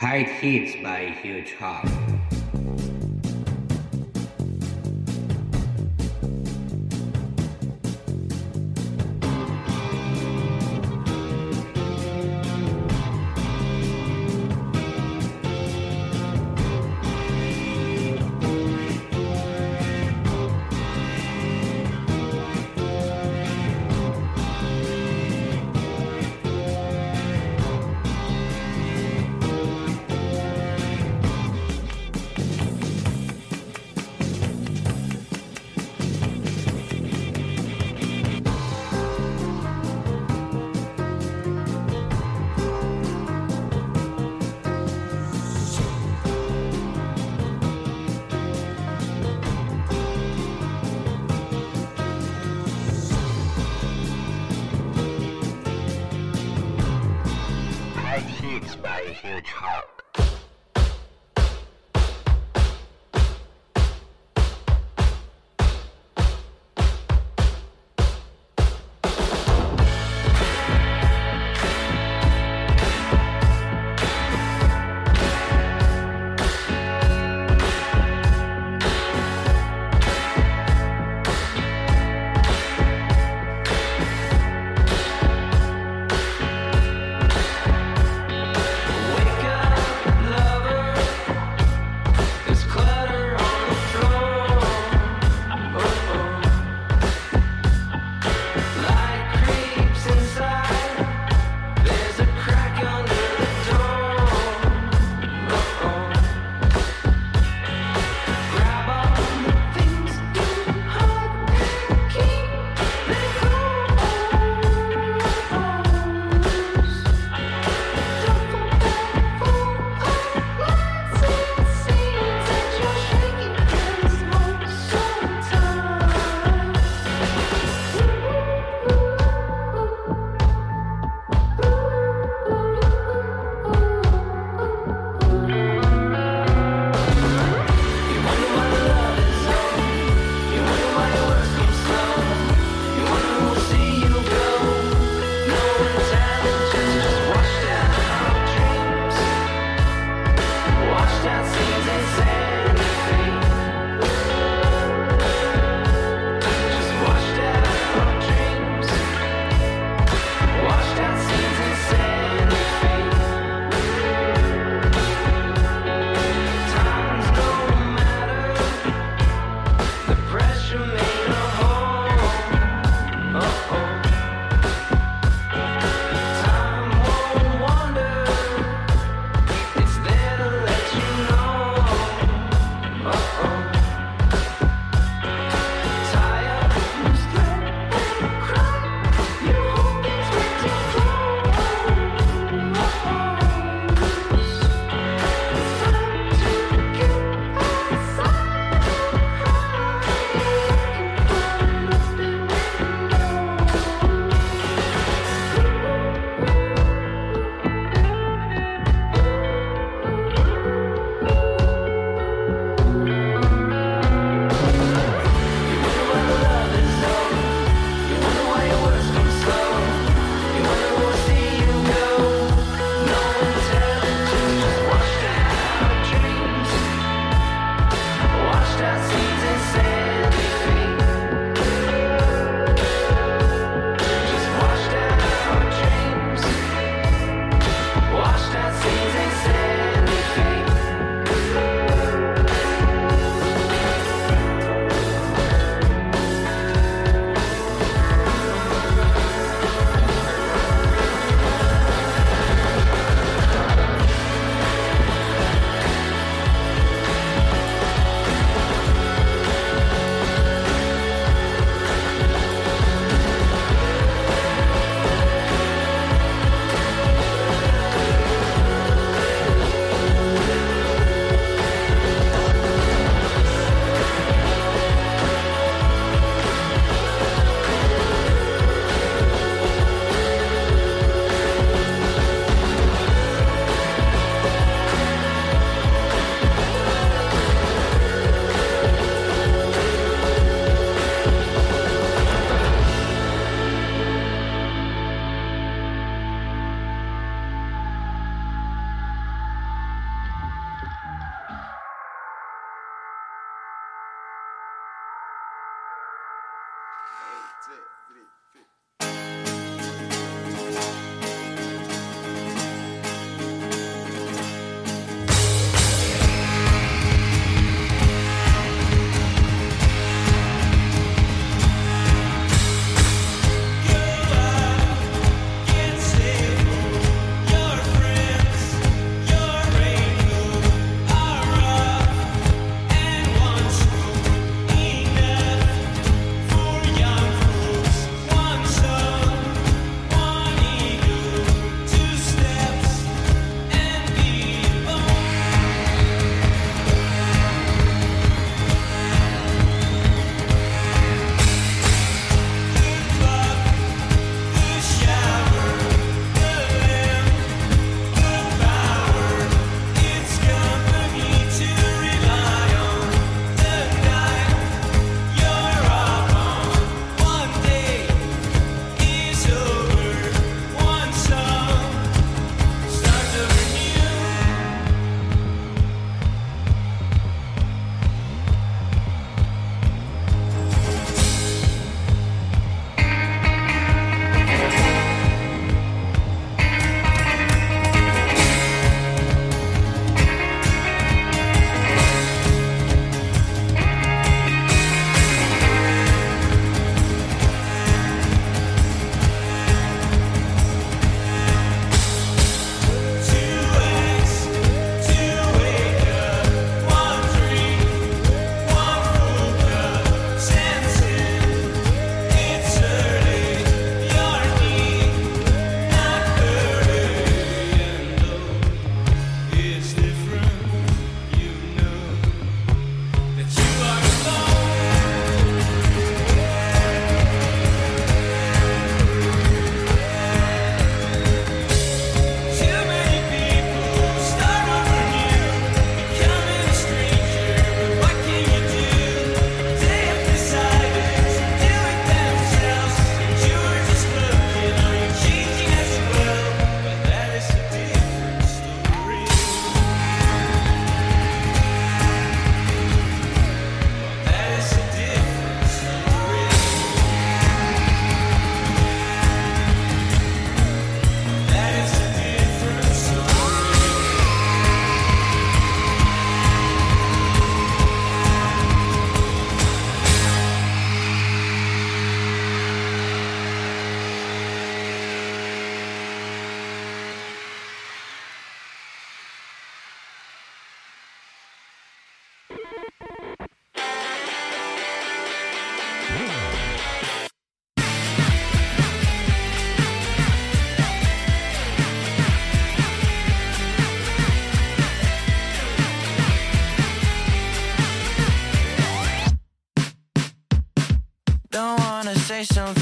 High hits by a huge hog. Something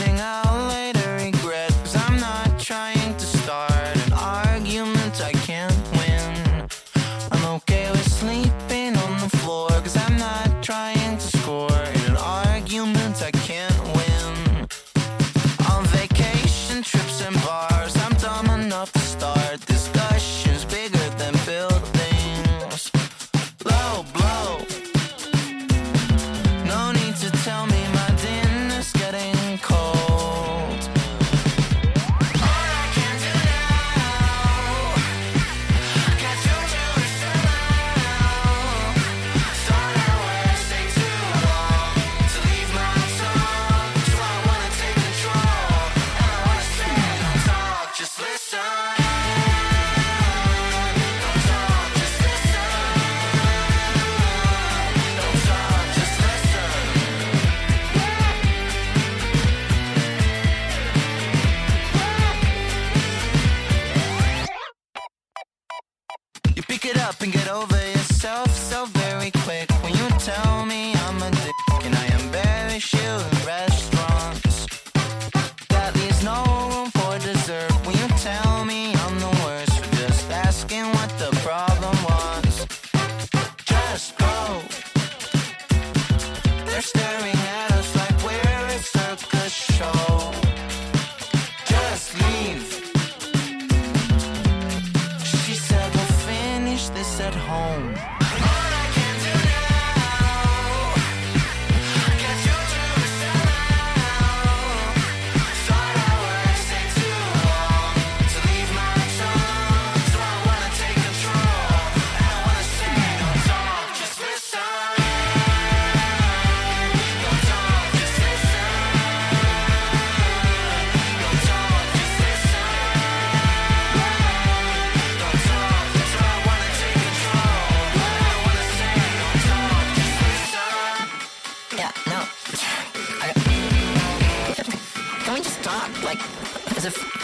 of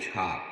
差。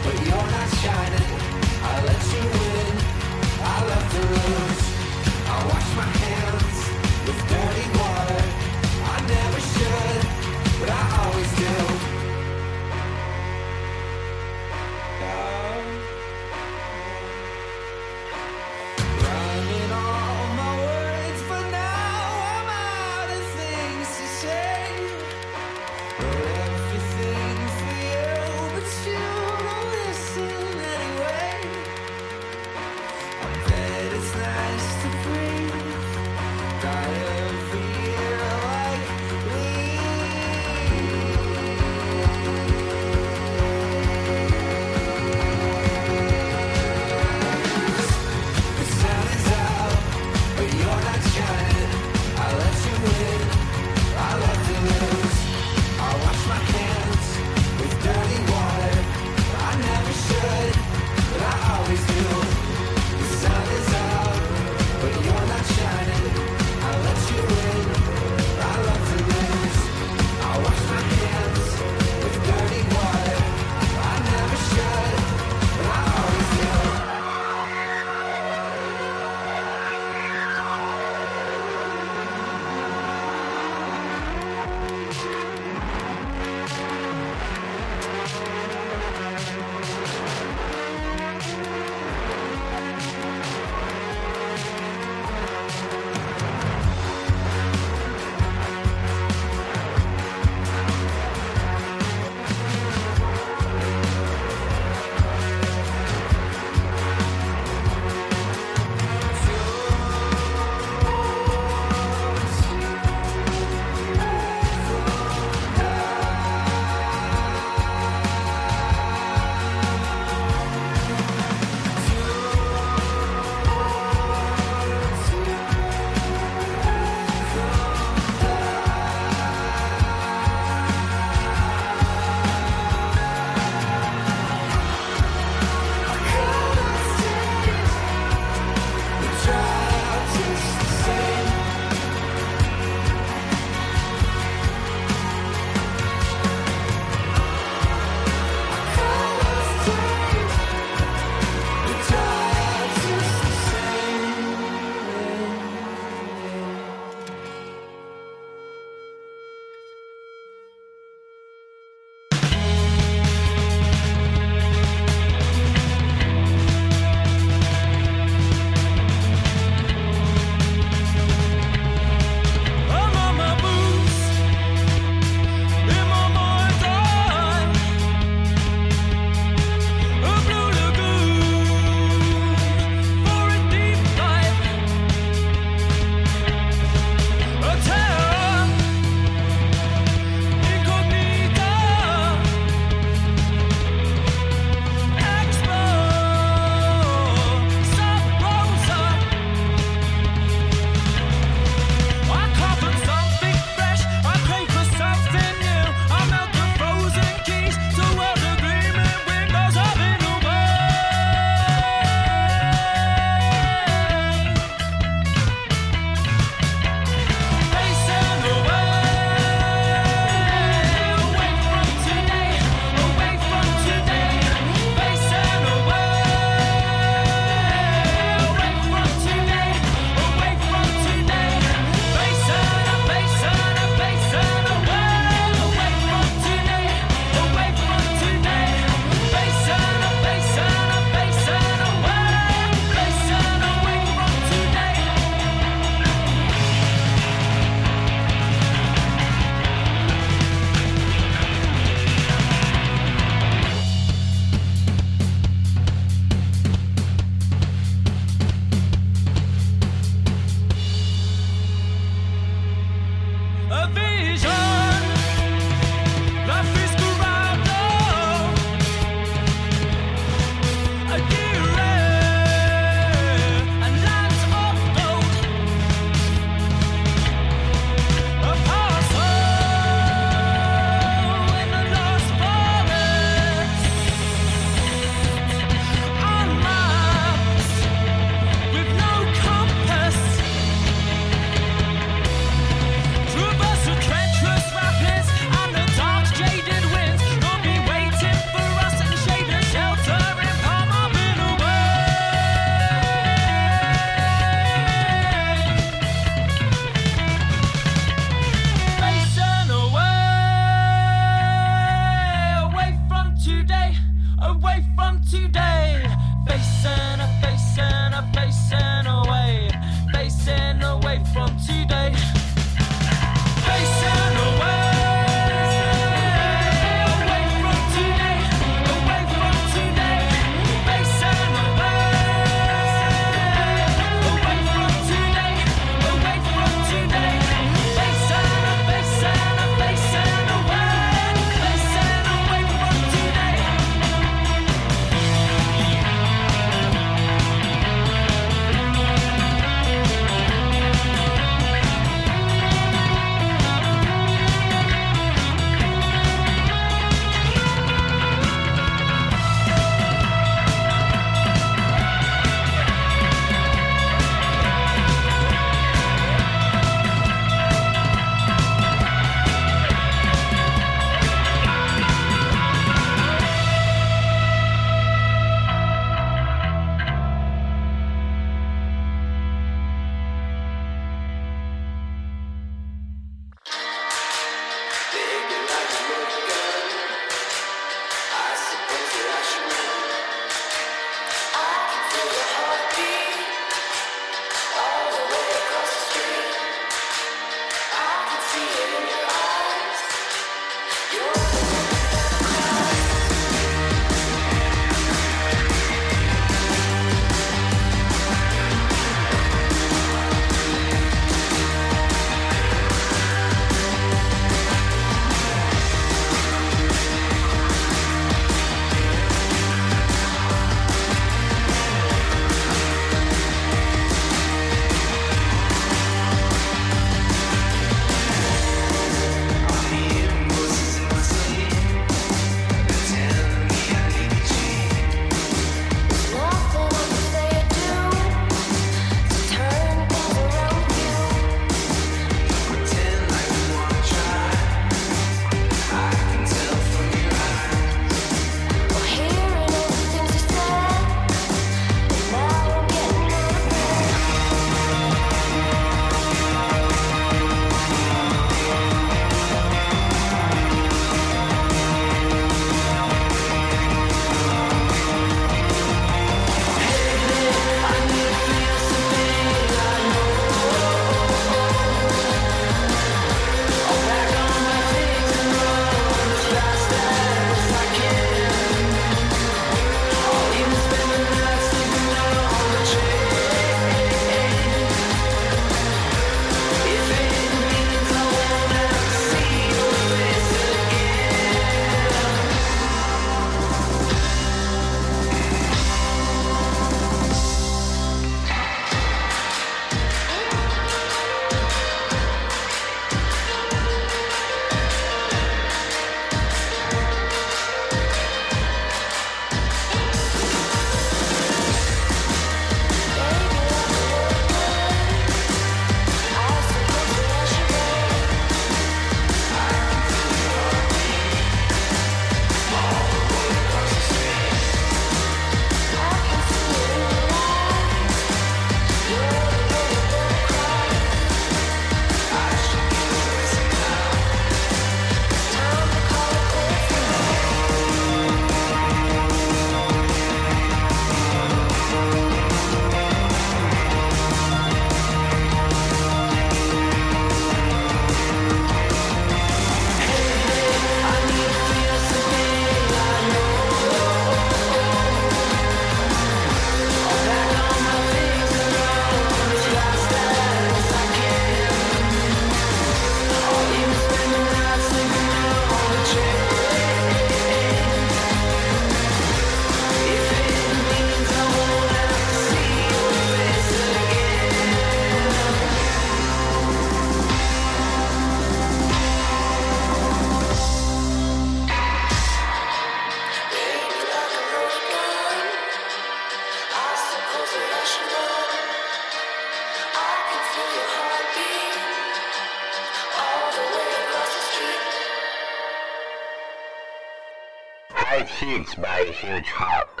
cheeks by a huge hawk.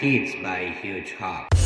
Hits by Huge Hop.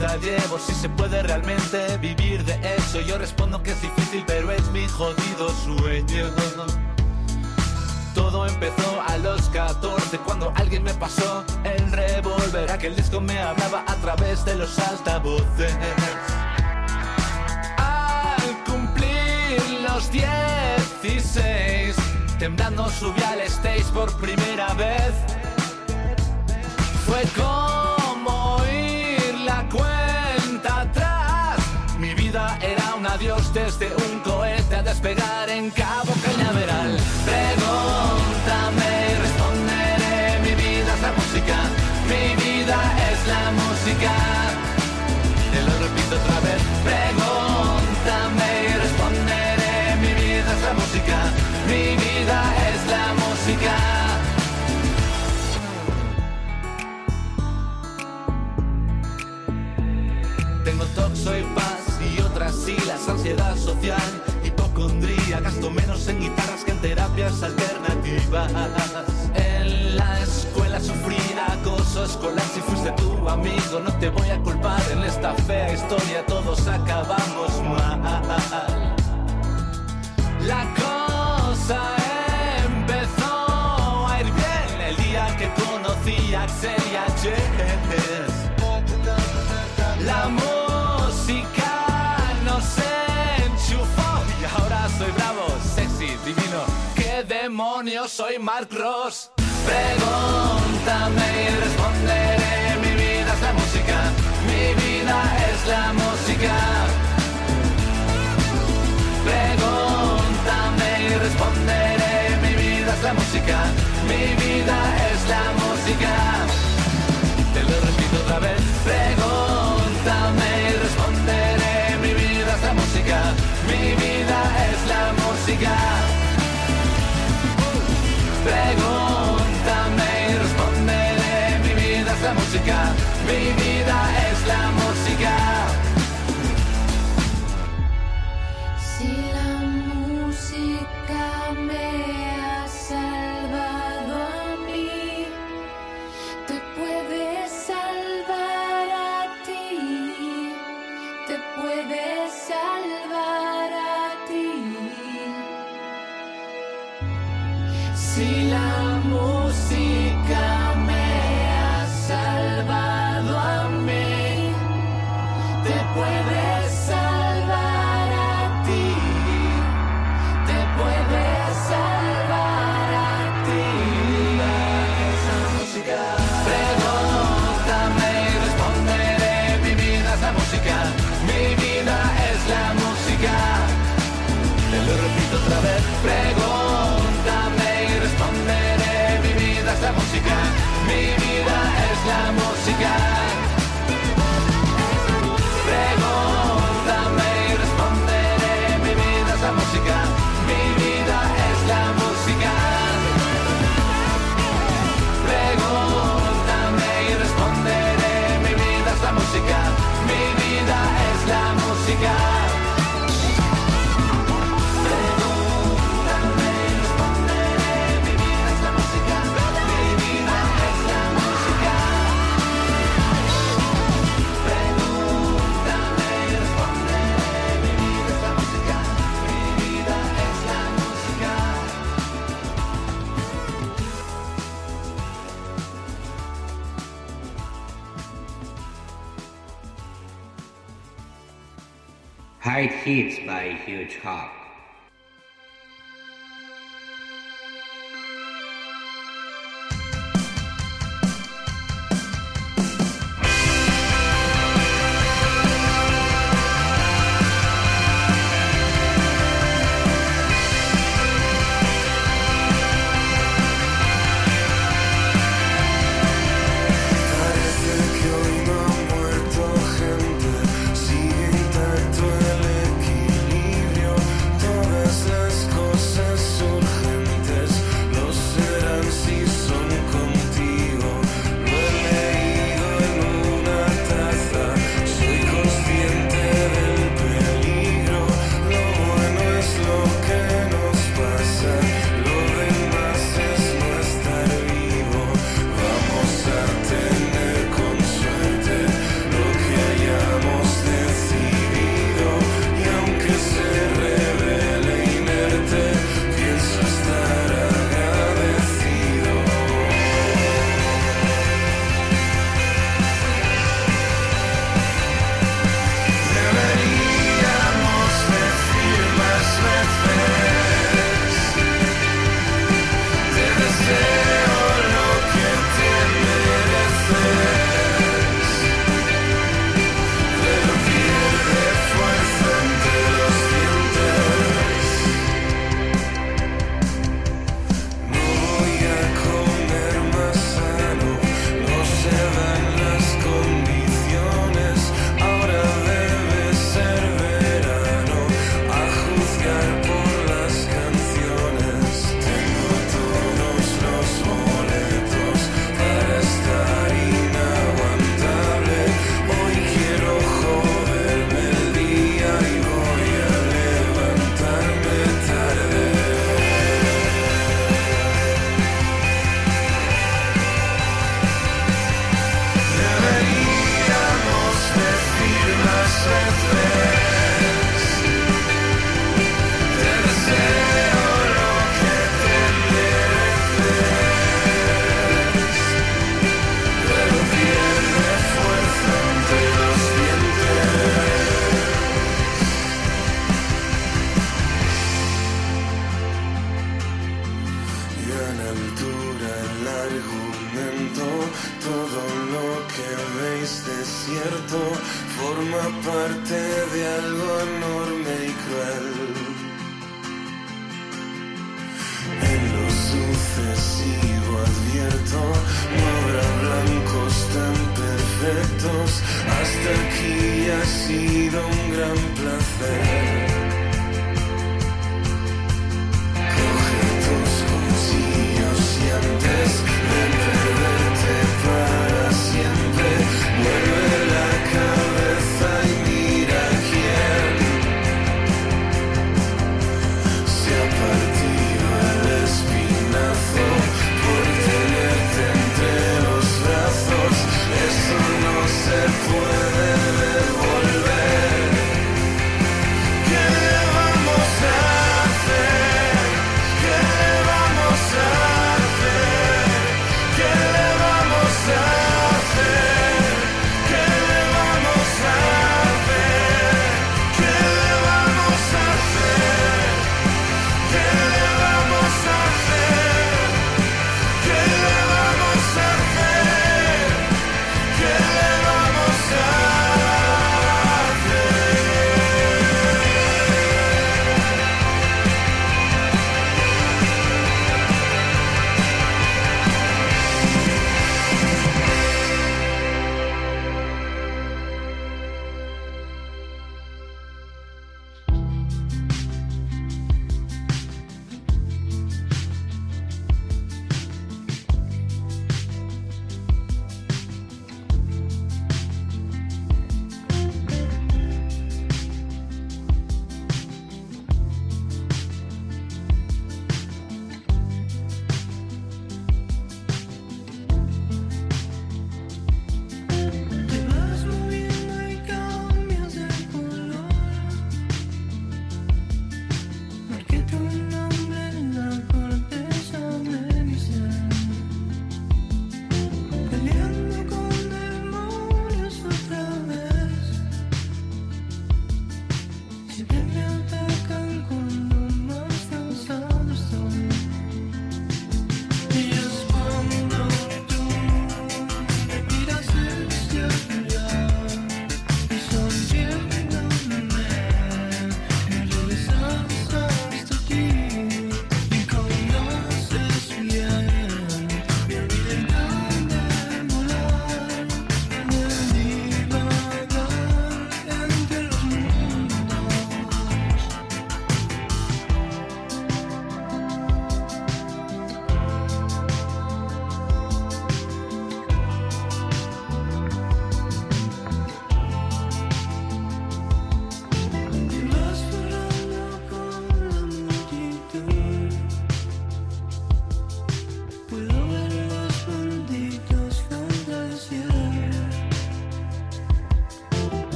vida si se puede realmente vivir de eso. Yo respondo que es difícil, pero es mi jodido sueño. Todo empezó a los 14 cuando alguien me pasó el revólver. Aquel disco me hablaba a través de los altavoces. Al cumplir los 16, temblando subí al stage por primera vez. Fue con desde un cohete a despegar en Cabo Cañaveral. Pregúntame, responderé, mi vida es la música, mi vida es la música. Te lo repito otra vez, pregúntame, y responderé, mi vida es la música, mi alternativas. En la escuela sufrí acoso escolar. Si fuiste tu amigo, no te voy a culpar. En esta fea historia todos acabamos mal. La cosa empezó a ir bien el día que conocí a Axel y a Jess. La demonios soy Mark Ross? Pregúntame y responderé. Mi vida es la música, mi vida es la música. Pregúntame y responderé. Mi vida es la música, mi vida es la música. Te lo repito otra vez. Pregúntame y responderé. Mi vida es la música, mi vida es la música. Pregúntame y responderé. Mi vida es la música, mi vida Si la música height hits by huge Hawk.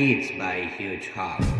Hits by Huge Hawk.